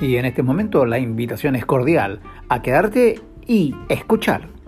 Y en este momento la invitación es cordial a quedarte y escuchar.